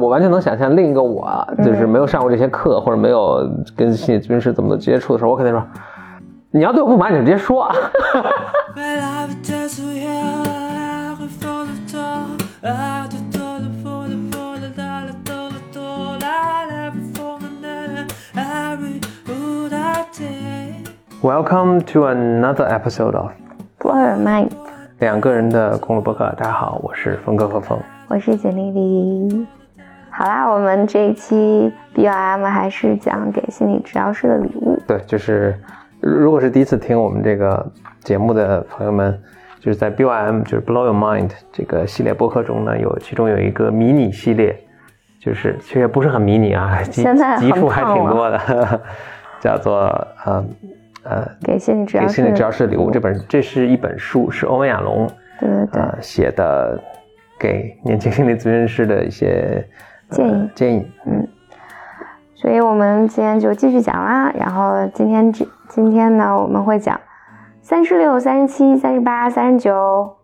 我完全能想象另一个我，就是没有上过这些课或者没有跟心理咨询师怎么接触的时候，我肯定说，你要对我不满，你就直接说。Welcome to another episode of Blow Your Mind。两个人的公路博客。大家好，我是峰哥和峰，我是简丽丽。好啦，我们这一期 BOM 还是讲给心理治疗师的礼物。对，就是如果是第一次听我们这个节目的朋友们，就是在 BOM 就是 Blow Your Mind 这个系列播客中呢，有其中有一个迷你系列，就是其实也不是很迷你啊，集集数还挺多的，叫做呃。呃，给心理治疗给心理治疗师的礼物，这本这是一本书，是欧文亚龙对对对写的，给年轻心理咨询师的一些建议建议。嗯，所以我们今天就继续讲啦。然后今天这今天呢，我们会讲三十六、三十七、三十八、三十九。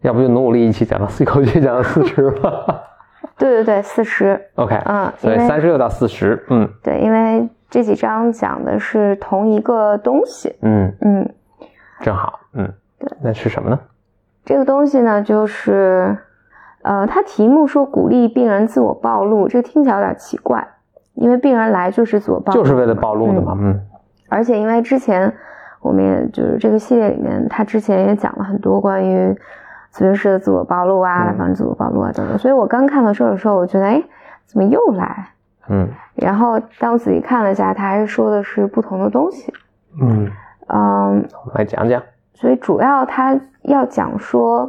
要不就努努力一起讲到一口气讲到四十吧。对对对，四十。OK，嗯，所以三十六到四十，嗯，对，因为。这几章讲的是同一个东西，嗯嗯，正好，嗯，对，那是什么呢？这个东西呢，就是，呃，它题目说鼓励病人自我暴露，这个听起来有点奇怪，因为病人来就是自我暴露，就是为了暴露的嘛，嗯，而且因为之前我们也就是这个系列里面，他之前也讲了很多关于咨询师的自我暴露啊，防止自我暴露啊等等，所以我刚看到这的时候，我觉得，哎，怎么又来？嗯，然后当我仔细看了一下，他还是说的是不同的东西。嗯嗯，来讲讲。所以主要他要讲说，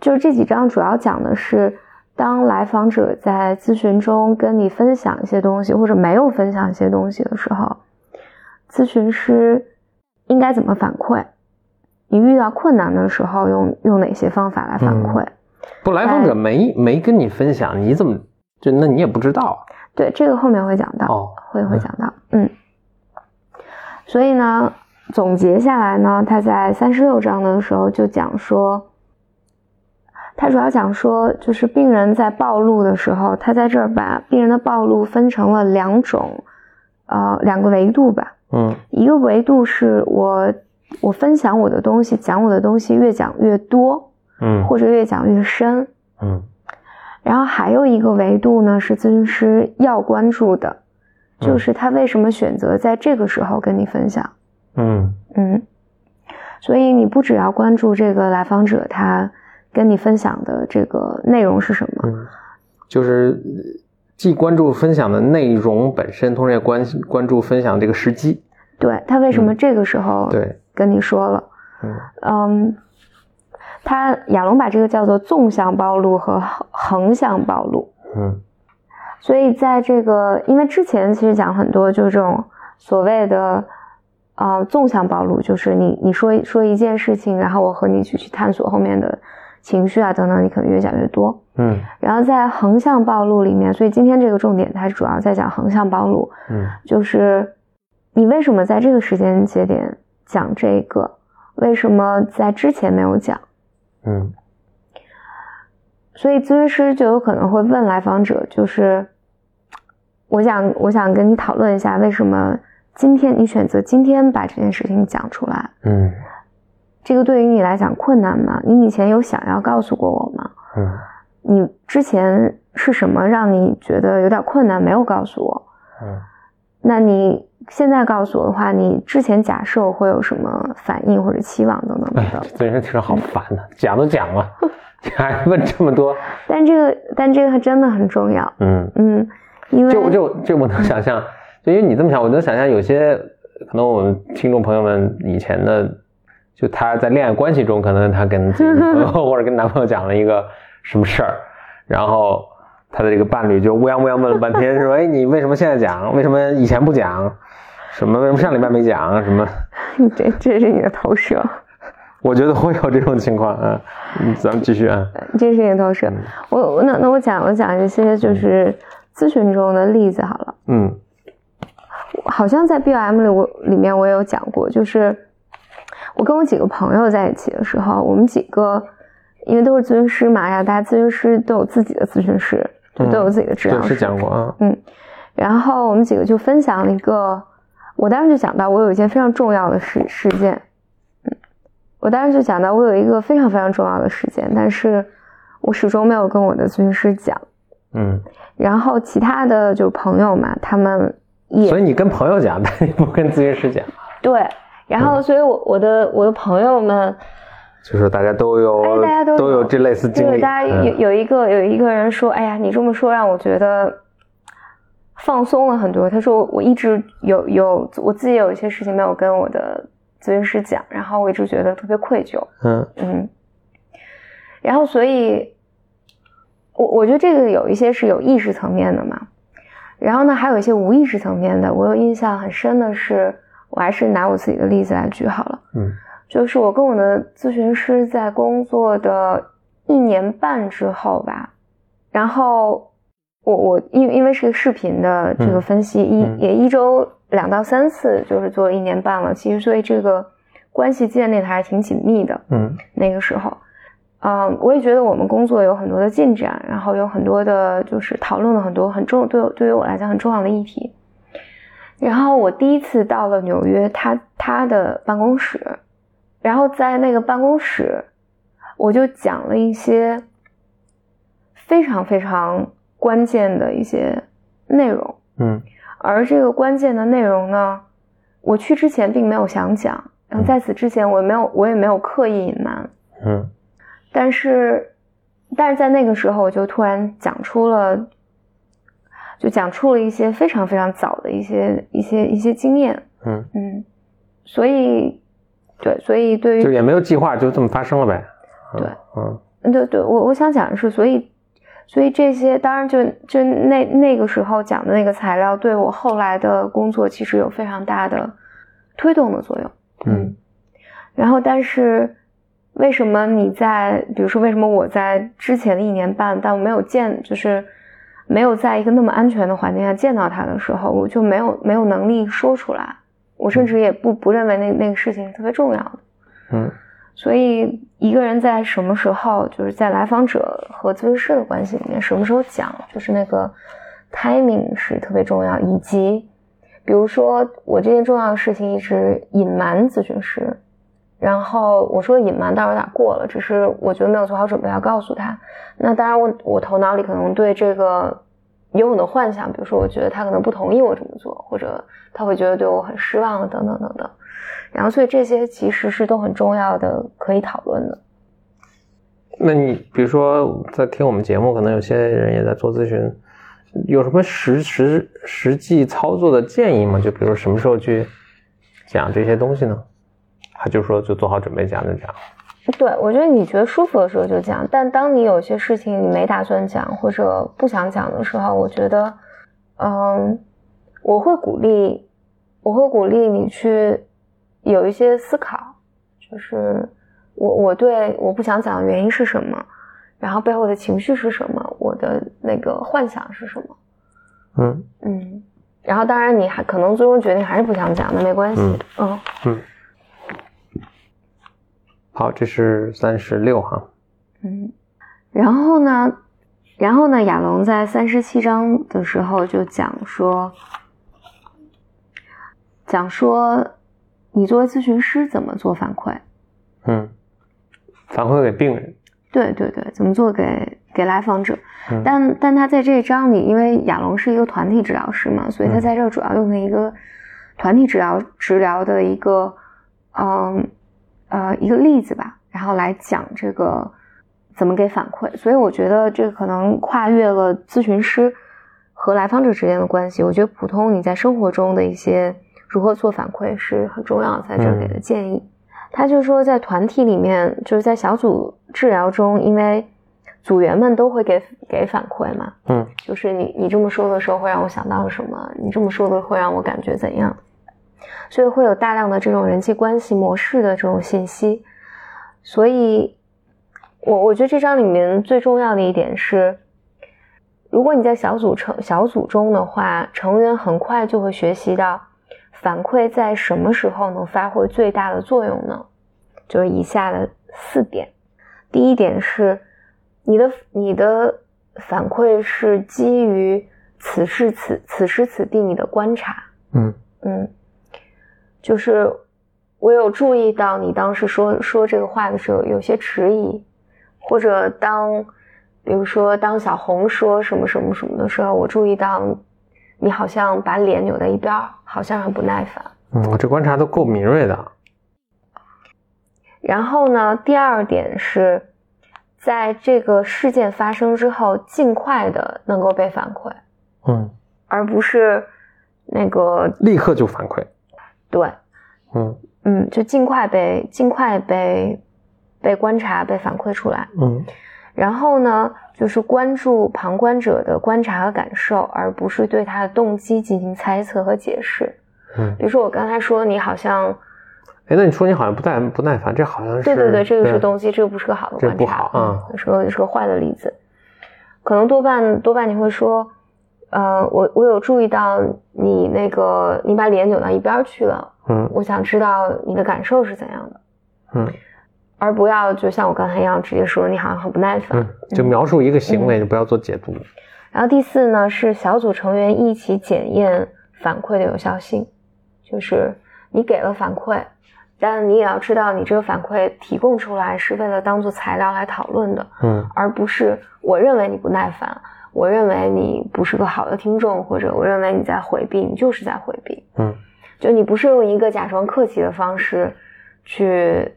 就这几章主要讲的是，当来访者在咨询中跟你分享一些东西，或者没有分享一些东西的时候，咨询师应该怎么反馈？你遇到困难的时候，用用哪些方法来反馈？不，来访者没没跟你分享，你怎么？就那你也不知道，对这个后面会讲到，会会讲到，嗯，所以呢，总结下来呢，他在三十六章的时候就讲说，他主要讲说，就是病人在暴露的时候，他在这儿把病人的暴露分成了两种，呃，两个维度吧，嗯，一个维度是我我分享我的东西，讲我的东西越讲越多，嗯，或者越讲越深，嗯。然后还有一个维度呢，是咨询师要关注的，就是他为什么选择在这个时候跟你分享。嗯。嗯，所以你不只要关注这个来访者他跟你分享的这个内容是什么，就是既关注分享的内容本身，同时也关关注分享这个时机。对他为什么这个时候对跟你说了？嗯嗯。他亚龙把这个叫做纵向暴露和横向暴露，嗯，所以在这个，因为之前其实讲很多就是这种所谓的，呃，纵向暴露，就是你你说说一件事情，然后我和你一起去探索后面的情绪啊等等，你可能越讲越多，嗯，然后在横向暴露里面，所以今天这个重点它主要在讲横向暴露，嗯，就是你为什么在这个时间节点讲这个，为什么在之前没有讲？嗯，所以咨询师就有可能会问来访者，就是我想我想跟你讨论一下，为什么今天你选择今天把这件事情讲出来？嗯，这个对于你来讲困难吗？你以前有想要告诉过我吗？嗯，你之前是什么让你觉得有点困难，没有告诉我？嗯，那你。现在告诉我的话，你之前假设我会有什么反应或者期望等等等等。这人听着好烦呐，讲都讲了，你还问这么多？但这个，但这个真的很重要。嗯嗯，因为就就就我能想象，就因为你这么想，我能想象有些可能我们听众朋友们以前的，就她在恋爱关系中，可能她跟自己朋友 或者跟男朋友讲了一个什么事儿，然后她的这个伴侣就乌泱乌泱问了半天，说：“哎，你为什么现在讲？为什么以前不讲？”什么？为什么上礼拜没讲？什么？这这是你的投射。我觉得会有这种情况啊。咱们继续啊。这是你的投射。我那那我讲我讲一些就是咨询中的例子好了。嗯。好像在 BOM 里我里面我也有讲过，就是我跟我几个朋友在一起的时候，我们几个因为都是咨询师嘛，然后大家咨询师都有自己的咨询师，就都有自己的治疗师。是讲过啊。嗯，然后我们几个就分享了一个，我当时就讲到我有一件非常重要的事事件。嗯，我当时就讲到我有一个非常非常重要的事件，但是我始终没有跟我的咨询师讲。嗯，然后其他的就朋友嘛，他们也所以你跟朋友讲，但你不跟咨询师讲。对，然后所以我我的我的朋友们。就是大家都有，大家都都有这类似经历。大家有有一个有一个人说：“哎呀，你这么说让我觉得放松了很多。”他说：“我一直有有我自己有一些事情没有跟我的咨询师讲，然后我一直觉得特别愧疚。”嗯嗯。然后，所以，我我觉得这个有一些是有意识层面的嘛。然后呢，还有一些无意识层面的。我有印象很深的是，我还是拿我自己的例子来举好了。嗯。就是我跟我的咨询师在工作的一年半之后吧，然后我我因因为是个视频的这个分析，一也一周两到三次，就是做了一年半了。其实所以这个关系建立的还是挺紧密的。嗯，那个时候，嗯，我也觉得我们工作有很多的进展，然后有很多的就是讨论了很多很重对对于我来讲很重要的议题。然后我第一次到了纽约，他他的办公室。然后在那个办公室，我就讲了一些非常非常关键的一些内容，嗯，而这个关键的内容呢，我去之前并没有想讲，然后在此之前我也没有我也没有刻意隐瞒，嗯，但是但是在那个时候我就突然讲出了，就讲出了一些非常非常早的一些一些一些经验，嗯嗯，所以。对，所以对于就也没有计划，就这么发生了呗。对，嗯，对对，我我想讲的是，所以，所以这些当然就就那那个时候讲的那个材料，对我后来的工作其实有非常大的推动的作用。嗯，然后但是为什么你在，比如说为什么我在之前的一年半，但我没有见，就是没有在一个那么安全的环境下见到他的时候，我就没有没有能力说出来。我甚至也不不认为那那个事情特别重要的，嗯，所以一个人在什么时候，就是在来访者和咨询师的关系里面，什么时候讲，就是那个 timing 是特别重要，以及比如说我这件重要的事情一直隐瞒咨询师，然后我说隐瞒倒有点过了，只是我觉得没有做好准备要告诉他，那当然我我头脑里可能对这个。有很多幻想，比如说，我觉得他可能不同意我这么做，或者他会觉得对我很失望，等等等等。然后，所以这些其实是都很重要的，可以讨论的。那你比如说，在听我们节目，可能有些人也在做咨询，有什么实实实际操作的建议吗？就比如什么时候去讲这些东西呢？还就说，就做好准备讲就讲。对，我觉得你觉得舒服的时候就讲，但当你有些事情你没打算讲或者不想讲的时候，我觉得，嗯，我会鼓励，我会鼓励你去有一些思考，就是我我对我不想讲的原因是什么，然后背后的情绪是什么，我的那个幻想是什么，嗯。嗯，然后当然你还可能最终决定还是不想讲，那没关系，嗯。嗯。好，这是三十六哈。嗯，然后呢，然后呢，亚龙在三十七章的时候就讲说，讲说你作为咨询师怎么做反馈？嗯，反馈给病人。对对对，怎么做给给来访者？但但他在这一章里，因为亚龙是一个团体治疗师嘛，所以他在这主要用的一个团体治疗治疗的一个嗯。呃，一个例子吧，然后来讲这个怎么给反馈。所以我觉得这可能跨越了咨询师和来访者之间的关系。我觉得普通你在生活中的一些如何做反馈是很重要，在这给的建议。他就说，在团体里面，就是在小组治疗中，因为组员们都会给给反馈嘛，嗯，就是你你这么说的时候会让我想到什么，你这么说的会让我感觉怎样。所以会有大量的这种人际关系模式的这种信息，所以，我我觉得这张里面最重要的一点是，如果你在小组成小组中的话，成员很快就会学习到反馈在什么时候能发挥最大的作用呢？就是以下的四点。第一点是，你的你的反馈是基于此时此此时此地你的观察。嗯嗯，就是我有注意到你当时说说这个话的时候有些迟疑，或者当比如说当小红说什么什么什么的时候，我注意到你好像把脸扭在一边，好像很不耐烦。嗯，我这观察都够敏锐的。然后呢，第二点是，在这个事件发生之后，尽快的能够被反馈，嗯，而不是那个立刻就反馈，对，嗯嗯，就尽快被尽快被被观察被反馈出来，嗯，然后呢，就是关注旁观者的观察和感受，而不是对他的动机进行猜测和解释，嗯，比如说我刚才说你好像。哎，那你说你好像不耐不耐烦，这好像是对对对，这个是动机，这个不是个好的观察，不好啊，是个是个坏的例子。可能多半多半你会说，呃，我我有注意到你那个你把脸扭到一边去了，嗯，我想知道你的感受是怎样的，嗯，而不要就像我刚才一样直接说你好像很不耐烦，嗯就描述一个行为，就不要做解读。然后第四呢是小组成员一起检验反馈的有效性，就是你给了反馈。但你也要知道，你这个反馈提供出来是为了当做材料来讨论的，嗯，而不是我认为你不耐烦，我认为你不是个好的听众，或者我认为你在回避，你就是在回避，嗯，就你不是用一个假装客气的方式去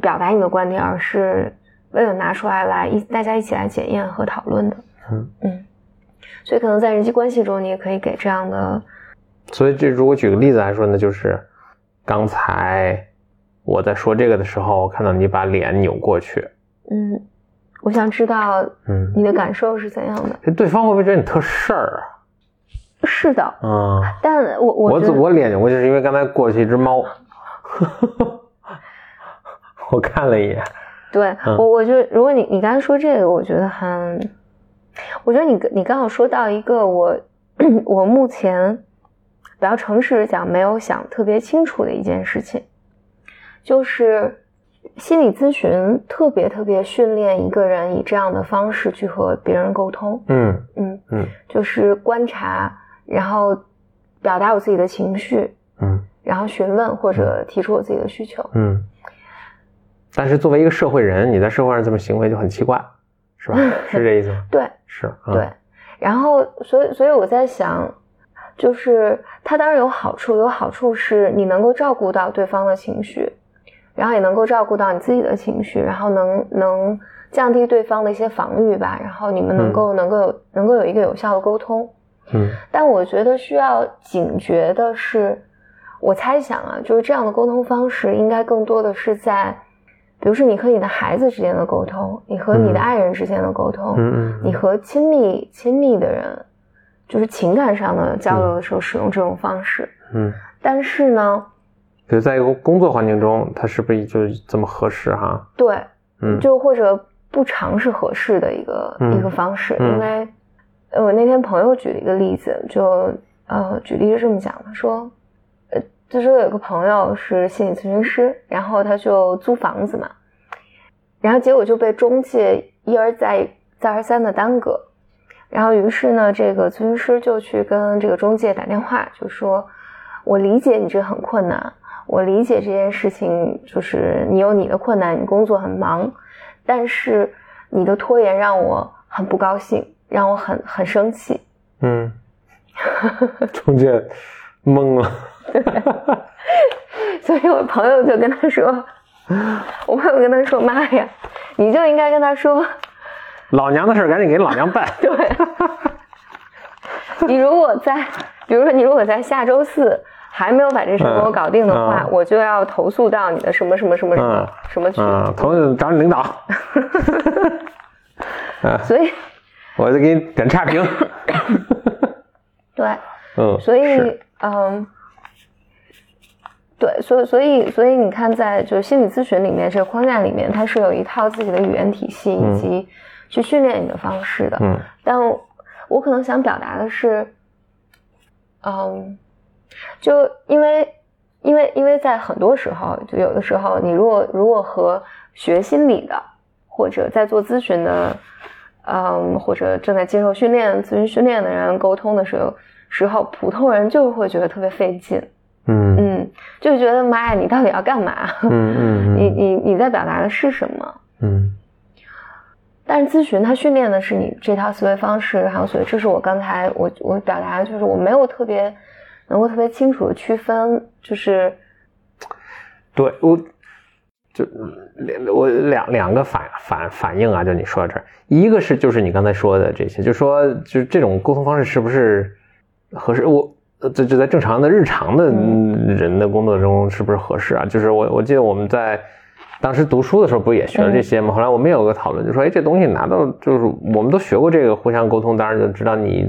表达你的观点，而是为了拿出来来一大家一起来检验和讨论的，嗯。嗯，所以可能在人际关系中，你也可以给这样的，所以这如果举个例子来说呢，就是。刚才我在说这个的时候，我看到你把脸扭过去。嗯，我想知道，嗯，你的感受是怎样的？这对方会不会觉得你特事儿啊？是的，嗯。但我我我我脸扭过去是因为刚才过去一只猫，我看了一眼。对我，我就如果你你刚才说这个，我觉得很，我觉得你你刚好说到一个我我目前。比较诚实的讲，没有想特别清楚的一件事情，就是心理咨询特别特别训练一个人以这样的方式去和别人沟通。嗯嗯嗯，就是观察，然后表达我自己的情绪，嗯，然后询问或者提出我自己的需求。嗯，但是作为一个社会人，你在社会上这么行为就很奇怪，是吧？是这意思吗？对，是，对。然后，所以，所以我在想。就是它当然有好处，有好处是你能够照顾到对方的情绪，然后也能够照顾到你自己的情绪，然后能能降低对方的一些防御吧，然后你们能够能够有能够有一个有效的沟通。嗯，但我觉得需要警觉的是，我猜想啊，就是这样的沟通方式应该更多的是在，比如说你和你的孩子之间的沟通，你和你的爱人之间的沟通，嗯，你和亲密亲密的人。就是情感上的交流的时候使用这种方式，嗯，但是呢，就在一个工作环境中，它是不是就这么合适哈？对，嗯，就或者不尝试合适的一个一个方式，因为我那天朋友举了一个例子，就呃，举例是这么讲的，说，呃，就说有个朋友是心理咨询师，然后他就租房子嘛，然后结果就被中介一而再再而三的耽搁。然后，于是呢，这个咨询师就去跟这个中介打电话，就说：“我理解你这很困难，我理解这件事情，就是你有你的困难，你工作很忙，但是你的拖延让我很不高兴，让我很很生气。”嗯，中介懵了，所以我朋友就跟他说：“我朋友跟他说，妈呀，你就应该跟他说。”老娘的事赶紧给老娘办。对，你如果在，比如说你如果在下周四还没有把这事给我搞定的话，我就要投诉到你的什么什么什么什么什么局，投诉找你领导。所以，我就给你点差评。对，嗯，所以，嗯，对，所以，所以，所以你看，在就是心理咨询里面这个框架里面，它是有一套自己的语言体系以及。去训练你的方式的，嗯，但我可能想表达的是，嗯，就因为，因为，因为在很多时候，就有的时候，你如果如果和学心理的或者在做咨询的，嗯，或者正在接受训练、咨询训练的人沟通的时候，时候普通人就会觉得特别费劲。嗯嗯，就觉得妈呀，你到底要干嘛？嗯 嗯，你你你在表达的是什么？嗯。但是咨询它训练的是你这套思维方式，还有所以这是我刚才我我表达的就是我没有特别能够特别清楚的区分，就是对我就两我两两个反反反应啊，就你说到这儿，一个是就是你刚才说的这些，就说就是这种沟通方式是不是合适？我这这在正常的日常的人的工作中是不是合适啊？就是我我记得我们在。当时读书的时候不也学了这些吗？后来我们有个讨论，就说：“哎，这东西拿到就是我们都学过这个互相沟通，当然就知道你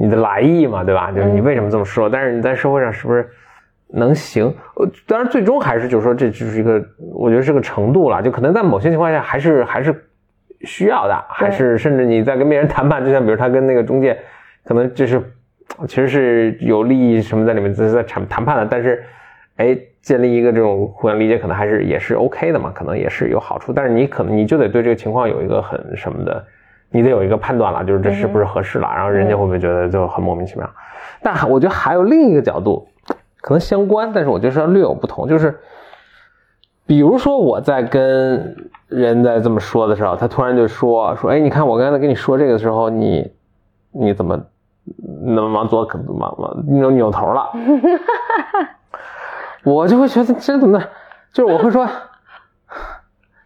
你的来意嘛，对吧？就是你为什么这么说。但是你在社会上是不是能行？呃，当然最终还是就是说这就是一个，我觉得是个程度了。就可能在某些情况下还是还是需要的，还是甚至你在跟别人谈判，就像比如他跟那个中介，可能就是其实是有利益什么在里面，是在谈谈判的，但是。”哎，建立一个这种互相理解，可能还是也是 OK 的嘛，可能也是有好处。但是你可能你就得对这个情况有一个很什么的，你得有一个判断了，就是这是不是合适了，然后人家会不会觉得就很莫名其妙？但我觉得还有另一个角度，可能相关，但是我觉得是略有不同。就是，比如说我在跟人在这么说的时候，他突然就说说，哎，你看我刚才跟你说这个的时候，你你怎么那么往左，往往扭扭头了？我就会觉得这怎么，就是我会说，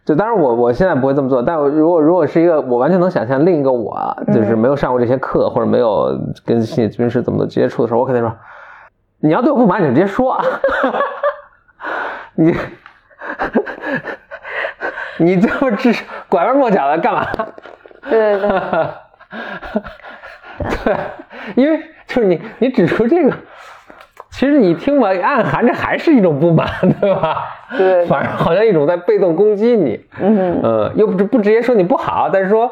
就当然我我现在不会这么做，但我如果如果是一个我完全能想象另一个我，就是没有上过这些课或者没有跟心理咨询师怎么接触的时候，我肯定说，你要对我不满，你就直接说，你你这么直拐弯抹角的干嘛？对对对，对，因为就是你你指出这个。其实你听吧，暗含着还是一种不满，对吧？对，反正好像一种在被动攻击你。嗯嗯，又不不直接说你不好，但是说，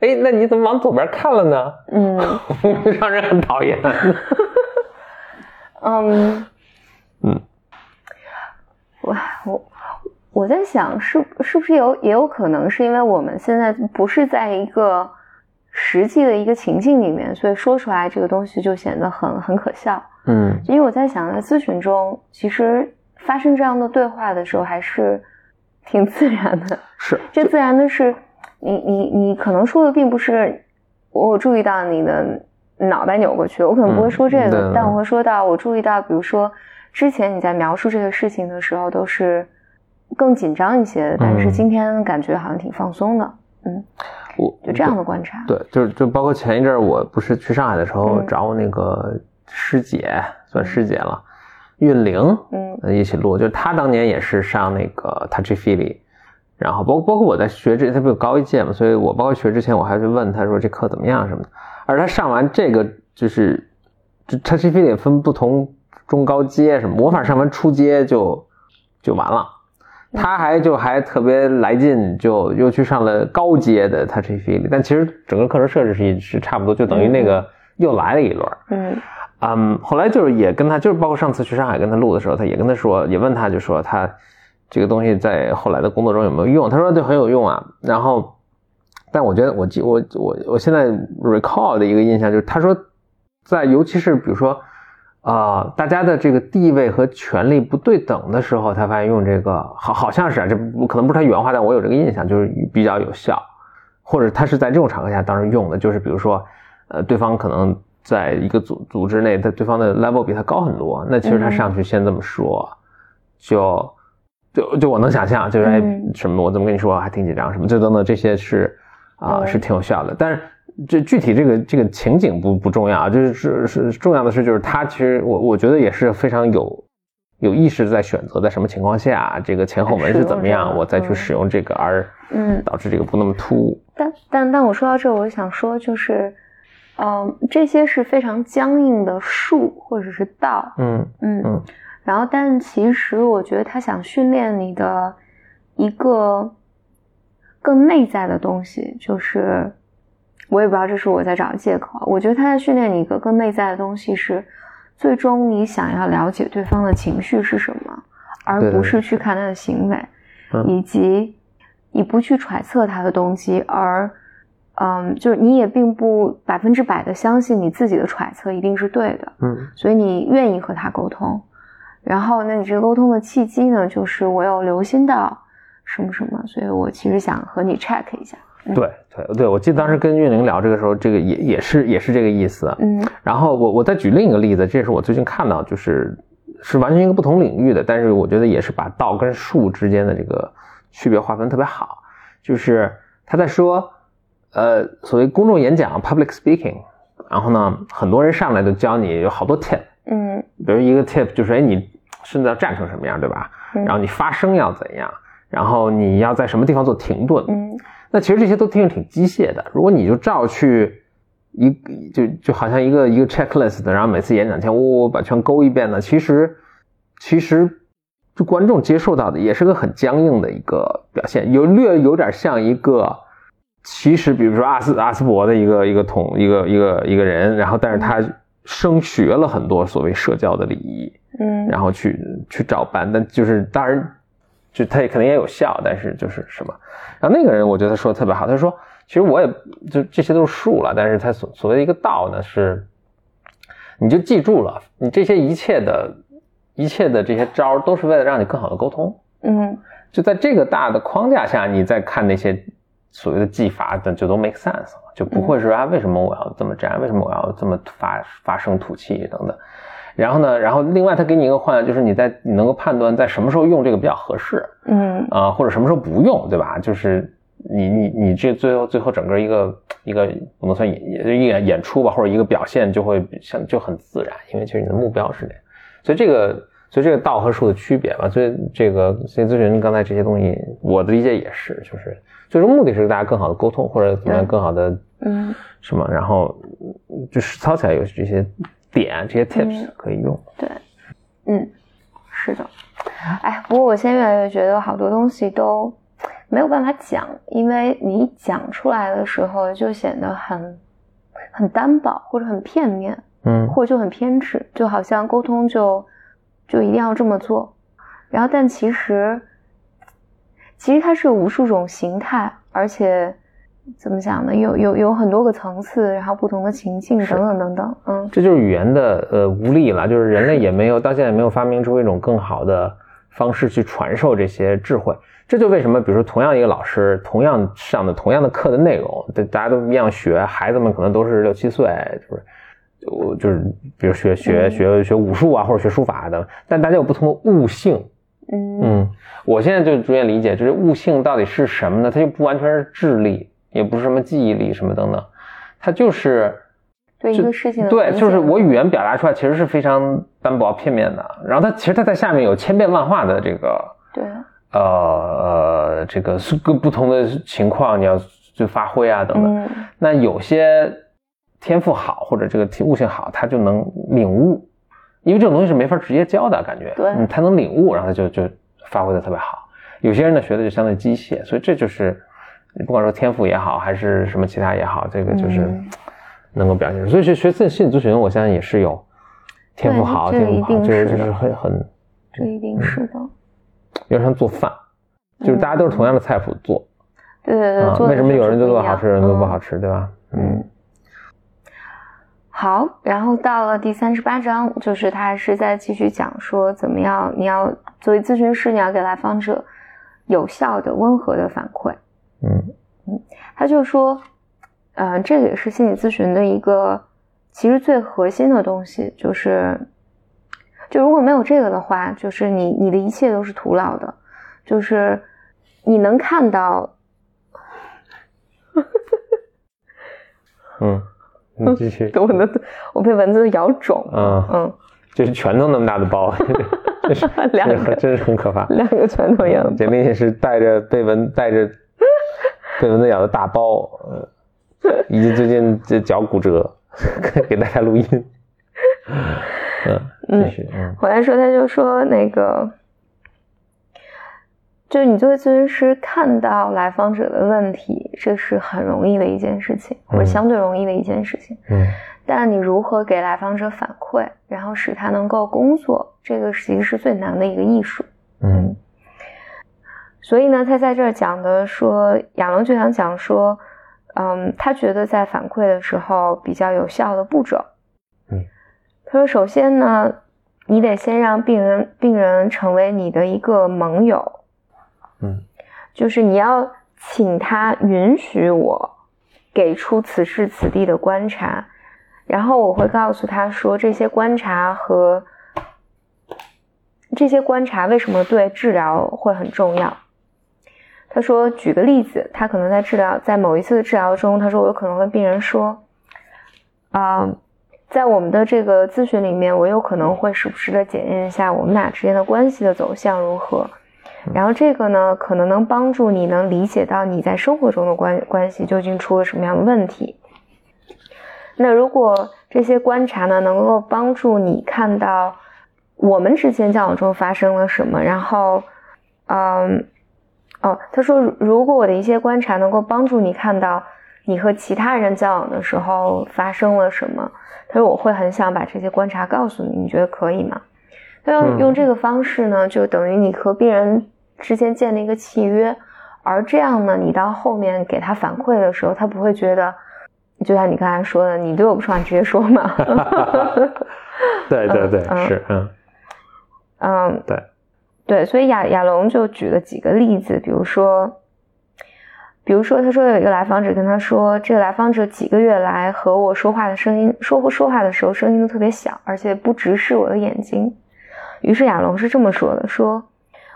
哎，那你怎么往左边看了呢？嗯，让人很讨厌。嗯 嗯，我我我在想，是是不是有也有可能是因为我们现在不是在一个实际的一个情境里面，所以说出来这个东西就显得很很可笑。嗯，因为我在想，在咨询中，其实发生这样的对话的时候，还是挺自然的。是，这自然的是，你你你可能说的并不是我注意到你的脑袋扭过去，我可能不会说这个，但我会说到我注意到，比如说之前你在描述这个事情的时候，都是更紧张一些，但是今天感觉好像挺放松的。嗯，我就这样的观察。对，就是就包括前一阵我不是去上海的时候找我那个。师姐算师姐了，韵玲，嗯，一起录，就是她当年也是上那个 Touchy Feely，然后包包括我在学之前，她不有高一届嘛，所以我包括学之前，我还去问她说这课怎么样什么的。而她上完这个，就是就 Touchy Feely 分不同中高阶什么，魔法上完初阶就就完了，她还就还特别来劲，就又去上了高阶的 Touchy Feely，但其实整个课程设置是是差不多，就等于那个又来了一轮，嗯。嗯，后来就是也跟他，就是包括上次去上海跟他录的时候，他也跟他说，也问他就说他这个东西在后来的工作中有没有用？他说就很有用啊。然后，但我觉得我记我我我现在 recall 的一个印象就是，他说在尤其是比如说啊，大家的这个地位和权力不对等的时候，他发现用这个好好像是啊，这可能不是他原话，但我有这个印象，就是比较有效，或者他是在这种场合下当时用的，就是比如说呃，对方可能。在一个组组织内，他对方的 level 比他高很多，那其实他上去先这么说，就就就我能想象，就是哎什么，我怎么跟你说，还挺紧张什么，这等等这些是啊是挺有效的。但是这具体这个这个情景不不重要，就是是是重要的是就是他其实我我觉得也是非常有有意识在选择在什么情况下，这个前后文是怎么样，我再去使用这个，而嗯导致这个不那么突兀。但但但我说到这，我想说就是。嗯，这些是非常僵硬的术或者是道，嗯嗯，然后，但其实我觉得他想训练你的一个更内在的东西，就是我也不知道这是我在找借口。我觉得他在训练你一个更内在的东西，是最终你想要了解对方的情绪是什么，而不是去看他的行为，以及你不去揣测他的动机，而。嗯，就是你也并不百分之百的相信你自己的揣测一定是对的，嗯，所以你愿意和他沟通，然后那你这个沟通的契机呢，就是我有留心到什么什么，所以我其实想和你 check 一下。对对对，我记得当时跟运玲聊这个时候，这个也也是也是这个意思。嗯，然后我我再举另一个例子，这是我最近看到，就是是完全一个不同领域的，但是我觉得也是把道跟术之间的这个区别划分特别好。就是他在说，呃，所谓公众演讲 （public speaking），然后呢，很多人上来就教你有好多 tip，嗯，比如一个 tip 就是，哎，你身子要站成什么样，对吧？然后你发声要怎样，然后你要在什么地方做停顿，嗯。那其实这些都听着挺机械的。如果你就照去一就就好像一个一个 checklist 的，然后每次演讲前我把全勾一遍呢，其实其实就观众接受到的也是个很僵硬的一个表现，有略有点像一个其实比如说阿斯阿斯伯的一个一个统一个一个一个人，然后但是他升学了很多所谓社交的礼仪，嗯，然后去去找班，但就是当然。就他也可能也有效，但是就是什么，然后那个人我觉得他说的特别好，他说其实我也就这些都是术了，但是他所所谓的一个道呢是，你就记住了，你这些一切的一切的这些招都是为了让你更好的沟通，嗯，就在这个大的框架下，你再看那些所谓的技法的就都 make sense 了，就不会说啊为什么我要这么站，为什么我要这么发发声吐气等等。然后呢？然后另外，他给你一个换，就是你在你能够判断在什么时候用这个比较合适，嗯啊，或者什么时候不用，对吧？就是你你你这最后最后整个一个一个不能算演演演出吧，或者一个表现就会像就很自然，因为其实你的目标是这样。所以这个所以这个道和术的区别吧，所以这个心理咨询刚才这些东西，我的理解也是，就是最终目的是大家更好的沟通，或者怎么样更好的嗯什么，然后就是操起来有这些。点这些 tips 可以用，对，嗯，是的，哎，不过我现在越来越觉得好多东西都没有办法讲，因为你讲出来的时候就显得很很单薄或者很片面，嗯，或者就很偏执，就好像沟通就就一定要这么做，然后但其实其实它是有无数种形态，而且。怎么讲呢？有有有很多个层次，然后不同的情境等等等等。嗯，这就是语言的呃无力了，就是人类也没有 到现在也没有发明出一种更好的方式去传授这些智慧。这就为什么，比如说同样一个老师，同样上的同样的课的内容，对大家都一样学，孩子们可能都是六七岁，就是就就是比如学学学学武术啊，或者学书法的，但大家有不同的悟性。嗯嗯，我现在就逐渐理解，就是悟性到底是什么呢？它就不完全是智力。也不是什么记忆力什么等等，它就是对一个事情对，就是我语言表达出来其实是非常单薄片面的。然后它其实它在下面有千变万化的这个对呃呃这个是各不同的情况你要去发挥啊等等。那有些天赋好或者这个悟性好，他就能领悟，因为这种东西是没法直接教的感觉。对，他能领悟，然后他就就发挥的特别好。有些人呢学的就相对机械，所以这就是。你不管说天赋也好，还是什么其他也好，这个就是能够表现。所以学学心理咨询，我相信也是有天赋好，天赋好，就是就是很很，这一定是的。有点像做饭，就是大家都是同样的菜谱做，对对对，为什么有人就做好吃，有人做不好吃，对吧？嗯。好，然后到了第三十八章，就是他还是在继续讲说，怎么样？你要作为咨询师，你要给来访者有效的、温和的反馈。嗯嗯，他就说，呃，这个也是心理咨询的一个其实最核心的东西，就是，就如果没有这个的话，就是你你的一切都是徒劳的，就是你能看到，嗯，你继续，我的我被蚊子咬肿，嗯嗯，就是拳头那么大的包。这是两个，真是很可怕，两个拳头一样。简历是带着被蚊带着。被蚊子咬的大包，呃，以及最近这脚骨折，给大家录音。嗯，继续。嗯，回来说，他就说那个，就是你作为咨询师看到来访者的问题，这是很容易的一件事情，或者相对容易的一件事情。嗯，但你如何给来访者反馈，然后使他能够工作，这个其实是最难的一个艺术。嗯。所以呢，他在这儿讲的说，亚龙就想讲说，嗯，他觉得在反馈的时候比较有效的步骤。嗯，他说，首先呢，你得先让病人病人成为你的一个盟友。嗯，就是你要请他允许我给出此时此地的观察，然后我会告诉他说这些观察和这些观察为什么对治疗会很重要。他说：“举个例子，他可能在治疗，在某一次的治疗中，他说我有可能跟病人说，啊，在我们的这个咨询里面，我有可能会时不时的检验一下我们俩之间的关系的走向如何，然后这个呢，可能能帮助你能理解到你在生活中的关关系究竟出了什么样的问题。那如果这些观察呢，能够帮助你看到我们之间交往中发生了什么，然后，嗯。”哦，他说，如果我的一些观察能够帮助你看到你和其他人交往的时候发生了什么，他说我会很想把这些观察告诉你，你觉得可以吗？他用用这个方式呢，就等于你和病人之间建立一个契约，而这样呢，你到后面给他反馈的时候，他不会觉得，就像你刚才说的，你对我不爽，直接说嘛。对 对对，是嗯嗯对。对，所以亚亚龙就举了几个例子，比如说，比如说，他说有一个来访者跟他说，这个来访者几个月来和我说话的声音，说说话的时候声音都特别小，而且不直视我的眼睛。于是亚龙是这么说的：说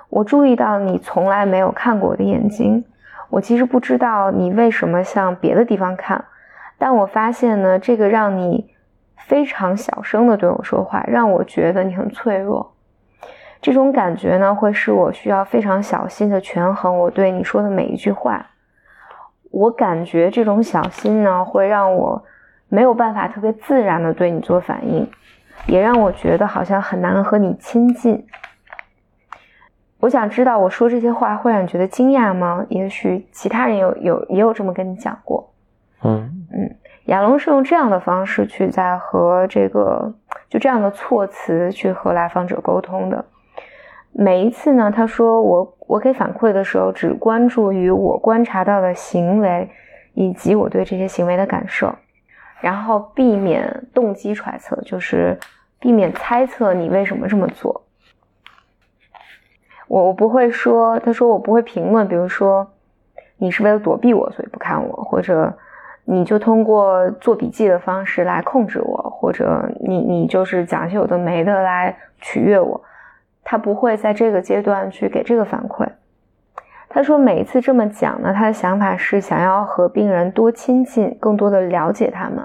我注意到你从来没有看过我的眼睛，我其实不知道你为什么向别的地方看，但我发现呢，这个让你非常小声的对我说话，让我觉得你很脆弱。这种感觉呢，会使我需要非常小心的权衡我对你说的每一句话。我感觉这种小心呢，会让我没有办法特别自然的对你做反应，也让我觉得好像很难和你亲近。我想知道，我说这些话会让你觉得惊讶吗？也许其他人有有也有这么跟你讲过。嗯嗯，亚龙是用这样的方式去在和这个就这样的措辞去和来访者沟通的。每一次呢，他说我我给反馈的时候，只关注于我观察到的行为，以及我对这些行为的感受，然后避免动机揣测，就是避免猜测你为什么这么做。我我不会说，他说我不会评论，比如说你是为了躲避我，所以不看我，或者你就通过做笔记的方式来控制我，或者你你就是讲些有的没的来取悦我。他不会在这个阶段去给这个反馈。他说，每一次这么讲呢，他的想法是想要和病人多亲近，更多的了解他们。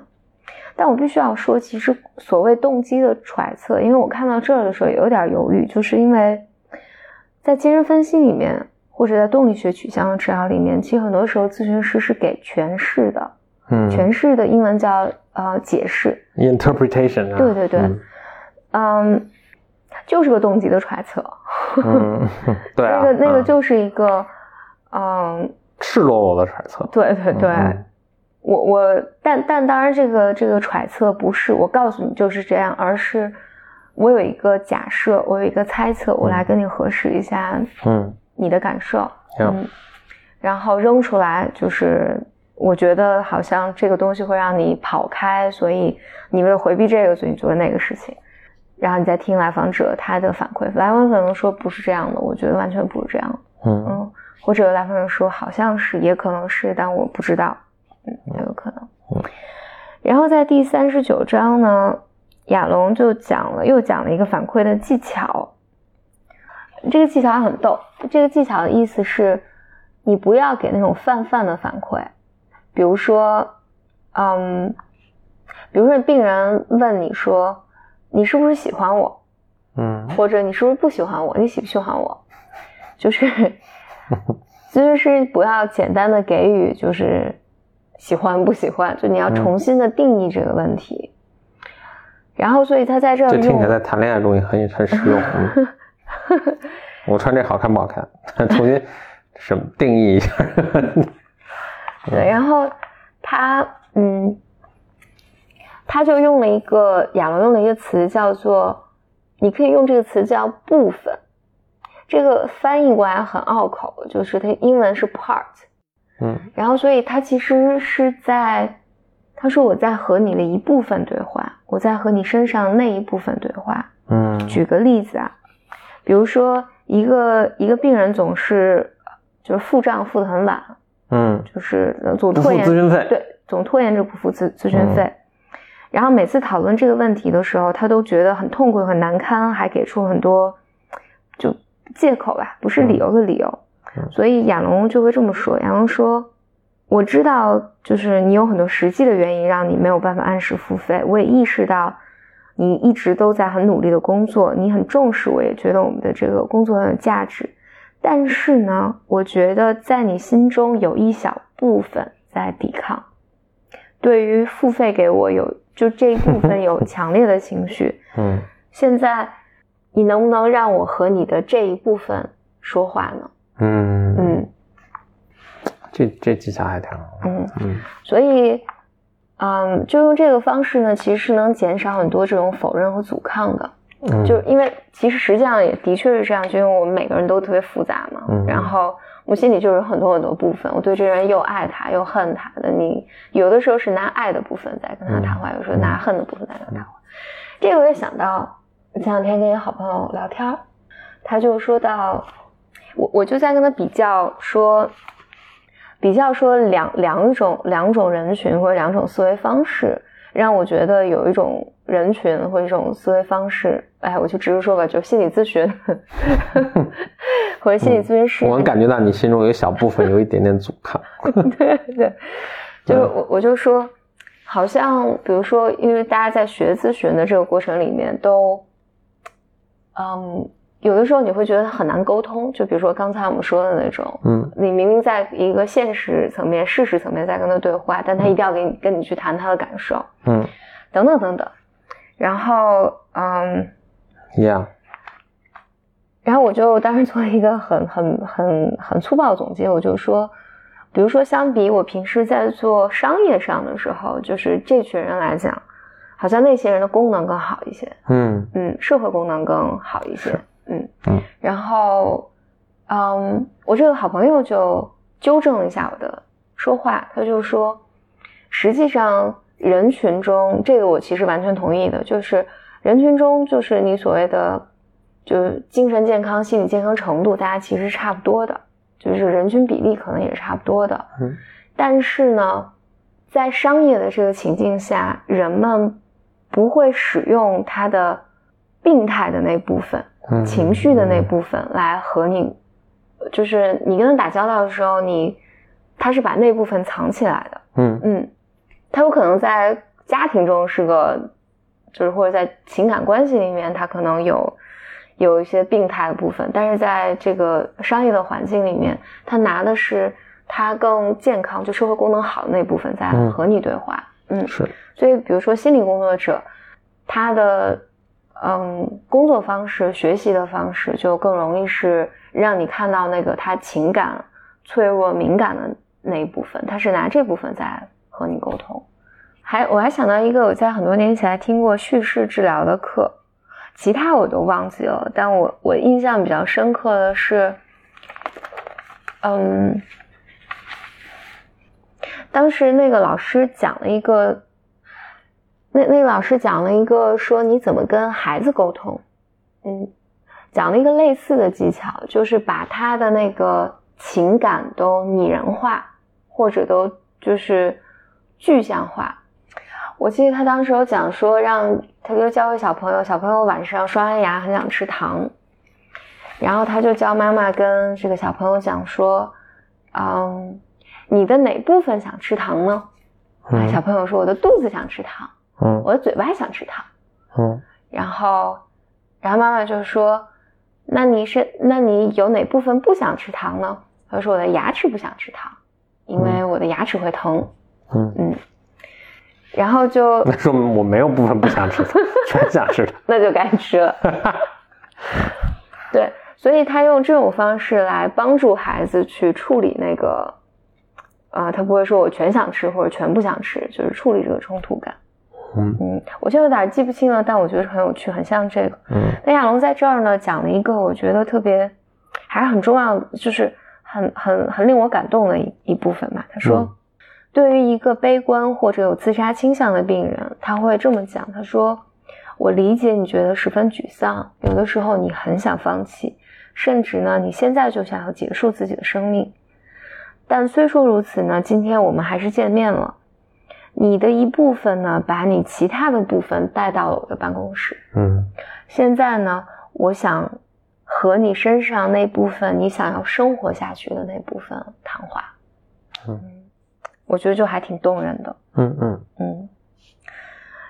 但我必须要说，其实所谓动机的揣测，因为我看到这儿的时候也有点犹豫，就是因为在精神分析里面，或者在动力学取向的治疗里面，其实很多时候咨询师是给诠释的。嗯，诠释的英文叫呃解释，interpretation。对对对，嗯。就是个动机的揣测，嗯，对啊，那个那个就是一个，嗯，赤裸裸的揣测。对对对，我我，但但当然，这个这个揣测不是我告诉你就是这样，而是我有一个假设，我有一个猜测，我来跟你核实一下，嗯，你的感受，嗯，然后扔出来，就是我觉得好像这个东西会让你跑开，所以你为了回避这个，所以你做了那个事情。然后你再听来访者他的反馈，来访者可能说不是这样的，我觉得完全不是这样，嗯嗯，或者来访者说好像是，也可能是，但我不知道，嗯，都有可能。嗯，然后在第三十九章呢，亚龙就讲了，又讲了一个反馈的技巧。这个技巧很逗，这个技巧的意思是，你不要给那种泛泛的反馈，比如说，嗯，比如说病人问你说。你是不是喜欢我？嗯，或者你是不是不喜欢我？你喜不喜欢我？就是，就是不要简单的给予，就是喜欢不喜欢，就你要重新的定义这个问题。然后，所以他在这儿，这听起来在谈恋爱中也很很实用。我穿这好看不好看？重新什么定义一下？对，然后他嗯。他就用了一个亚龙用了一个词叫做，你可以用这个词叫部分，这个翻译过来很拗口，就是它英文是 part，嗯，然后所以他其实是在，他说我在和你的一部分对话，我在和你身上那一部分对话。嗯，举个例子啊，比如说一个一个病人总是就是付账付的很晚，嗯，就是总拖延对，总拖延着不付咨咨询费。然后每次讨论这个问题的时候，他都觉得很痛苦、很难堪，还给出很多就借口吧，不是理由的理由。所以亚龙就会这么说：“亚龙说，我知道，就是你有很多实际的原因让你没有办法按时付费。我也意识到，你一直都在很努力的工作，你很重视，我也觉得我们的这个工作很有价值。但是呢，我觉得在你心中有一小部分在抵抗，对于付费给我有。”就这一部分 有强烈的情绪，嗯，现在你能不能让我和你的这一部分说话呢？嗯嗯，这这技巧还挺好。嗯嗯，所以，嗯，就用这个方式呢，其实是能减少很多这种否认和阻抗的。嗯，就因为其实实际上也的确是这样，就因为我们每个人都特别复杂嘛。嗯，然后。我心里就有很多很多部分，我对这个人又爱他又恨他的。你有的时候是拿爱的部分在跟他谈话，有时候拿恨的部分在跟他谈话。这个我也想到，前两天跟一个好朋友聊天，他就说到，我我就在跟他比较说，比较说两两种两种人群或者两种思维方式。让我觉得有一种人群或者一种思维方式，哎，我就直说说吧，就心理咨询或者心理咨询师。我能感觉到你心中有一小部分有一点点阻抗。对对，就是我我就说，好像比如说，因为大家在学咨询的这个过程里面都，嗯。有的时候你会觉得很难沟通，就比如说刚才我们说的那种，嗯，你明明在一个现实层面、事实层面在跟他对话，但他一定要跟你跟你去谈他的感受，嗯，等等等等，然后嗯，Yeah，然后我就当时做了一个很很很很粗暴的总结，我就说，比如说相比我平时在做商业上的时候，就是这群人来讲，好像那些人的功能更好一些，嗯。嗯，社会功能更好一些。嗯嗯，然后，嗯，我这个好朋友就纠正了一下我的说话，他就说，实际上人群中，这个我其实完全同意的，就是人群中，就是你所谓的，就是精神健康、心理健康程度，大家其实差不多的，就是人均比例可能也是差不多的。嗯，但是呢，在商业的这个情境下，人们不会使用他的病态的那部分。情绪的那部分来和你，就是你跟他打交道的时候，你他是把那部分藏起来的。嗯嗯，他有可能在家庭中是个，就是或者在情感关系里面，他可能有有一些病态的部分，但是在这个商业的环境里面，他拿的是他更健康，就社会功能好的那部分在和你对话。嗯，是。所以，比如说心理工作者，他的。嗯，工作方式、学习的方式就更容易是让你看到那个他情感脆弱、敏感的那一部分，他是拿这部分在和你沟通。还我还想到一个，我在很多年前听过叙事治疗的课，其他我都忘记了，但我我印象比较深刻的是，嗯，当时那个老师讲了一个。那那个老师讲了一个说你怎么跟孩子沟通，嗯，讲了一个类似的技巧，就是把他的那个情感都拟人化，或者都就是具象化。我记得他当时有讲说，让他就教给小朋友，小朋友晚上刷完牙很想吃糖，然后他就教妈妈跟这个小朋友讲说，嗯，你的哪部分想吃糖呢？小朋友说我的肚子想吃糖。嗯，我的嘴巴想吃糖，嗯，然后，然后妈妈就说：“那你是，那你有哪部分不想吃糖呢？”他说：“我的牙齿不想吃糖，因为我的牙齿会疼。”嗯嗯，然后就那说明我没有部分不想吃糖，全想吃糖，那就该吃了。对，所以他用这种方式来帮助孩子去处理那个，啊，他不会说我全想吃或者全不想吃，就是处理这个冲突感。嗯嗯，我就有点记不清了，但我觉得很有趣，很像这个。嗯，那亚龙在这儿呢，讲了一个我觉得特别还是很重要的，就是很很很令我感动的一一部分吧。他说，对于一个悲观或者有自杀倾向的病人，他会这么讲：他说，我理解你觉得十分沮丧，有的时候你很想放弃，甚至呢，你现在就想要结束自己的生命。但虽说如此呢，今天我们还是见面了。你的一部分呢，把你其他的部分带到了我的办公室。嗯，现在呢，我想和你身上那部分你想要生活下去的那部分谈话。嗯，我觉得就还挺动人的。嗯嗯嗯。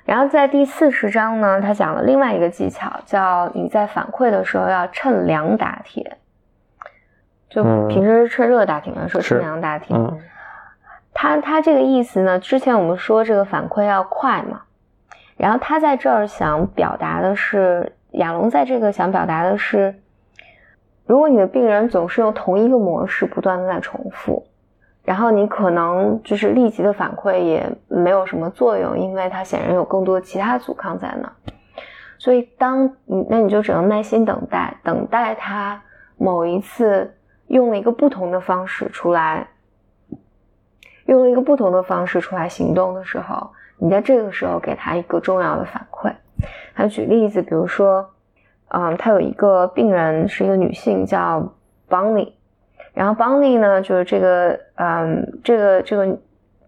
然后在第四十章呢，他讲了另外一个技巧，叫你在反馈的时候要趁凉打铁。就平时趁热打铁嘛，说趁凉打铁。他他这个意思呢？之前我们说这个反馈要快嘛，然后他在这儿想表达的是，亚龙在这个想表达的是，如果你的病人总是用同一个模式不断的在重复，然后你可能就是立即的反馈也没有什么作用，因为他显然有更多其他阻抗在那，所以当你那你就只能耐心等待，等待他某一次用了一个不同的方式出来。用了一个不同的方式出来行动的时候，你在这个时候给他一个重要的反馈。他举例子，比如说，嗯，他有一个病人是一个女性，叫 Bonnie，然后 Bonnie 呢，就是这个，嗯，这个这个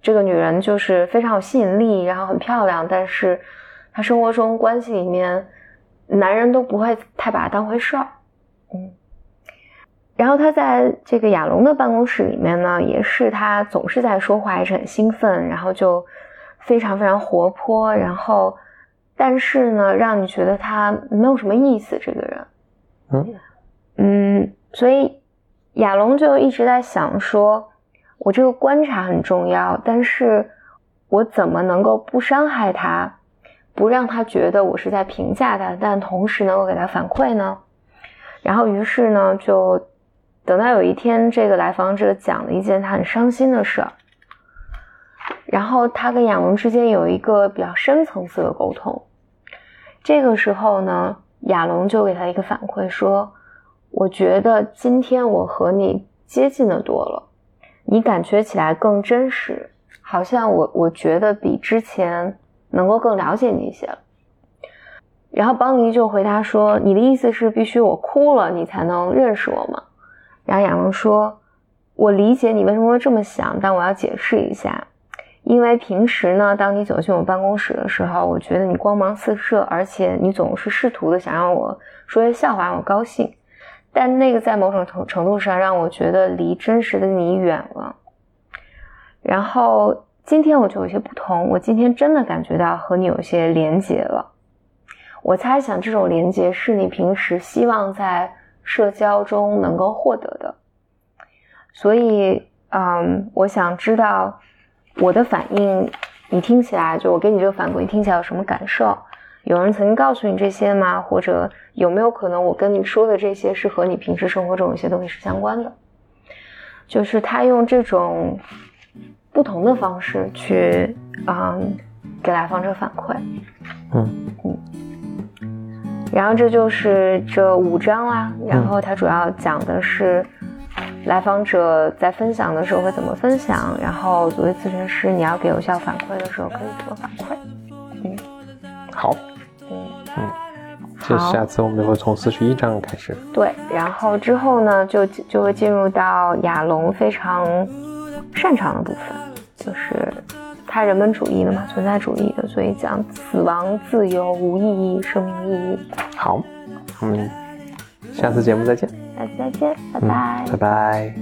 这个女人就是非常有吸引力，然后很漂亮，但是她生活中关系里面，男人都不会太把她当回事儿，嗯。然后他在这个亚龙的办公室里面呢，也是他总是在说话，也是很兴奋，然后就非常非常活泼，然后但是呢，让你觉得他没有什么意思，这个人，嗯嗯，所以亚龙就一直在想说，我这个观察很重要，但是我怎么能够不伤害他，不让他觉得我是在评价他，但同时能够给他反馈呢？然后于是呢，就。等到有一天，这个来访者讲了一件他很伤心的事儿，然后他跟亚龙之间有一个比较深层次的沟通。这个时候呢，亚龙就给他一个反馈说：“我觉得今天我和你接近的多了，你感觉起来更真实，好像我我觉得比之前能够更了解你一些了。”然后邦尼就回答说：“你的意思是必须我哭了，你才能认识我吗？”然后亚龙说：“我理解你为什么会这么想，但我要解释一下，因为平时呢，当你走进我办公室的时候，我觉得你光芒四射，而且你总是试图的想让我说些笑话让我高兴，但那个在某种程程度上让我觉得离真实的你远了。然后今天我就有些不同，我今天真的感觉到和你有些连结了。我猜想这种连结是你平时希望在。”社交中能够获得的，所以，嗯，我想知道我的反应，你听起来就我给你这个反馈听起来有什么感受？有人曾经告诉你这些吗？或者有没有可能我跟你说的这些是和你平时生活中有些东西是相关的？就是他用这种不同的方式去，嗯，给来访者反馈，嗯嗯。然后这就是这五章啦，然后它主要讲的是来访者在分享的时候会怎么分享，然后作为咨询师你要给有效反馈的时候可以怎么反馈。嗯，好，嗯嗯，就下次我们就会从四十一章开始。对，然后之后呢就就会进入到亚龙非常擅长的部分，就是。太人本主义的嘛，存在主义的，所以讲死亡、自由、无意义、生命意义。好，嗯，下次节目再见。下次再见，拜拜，拜拜。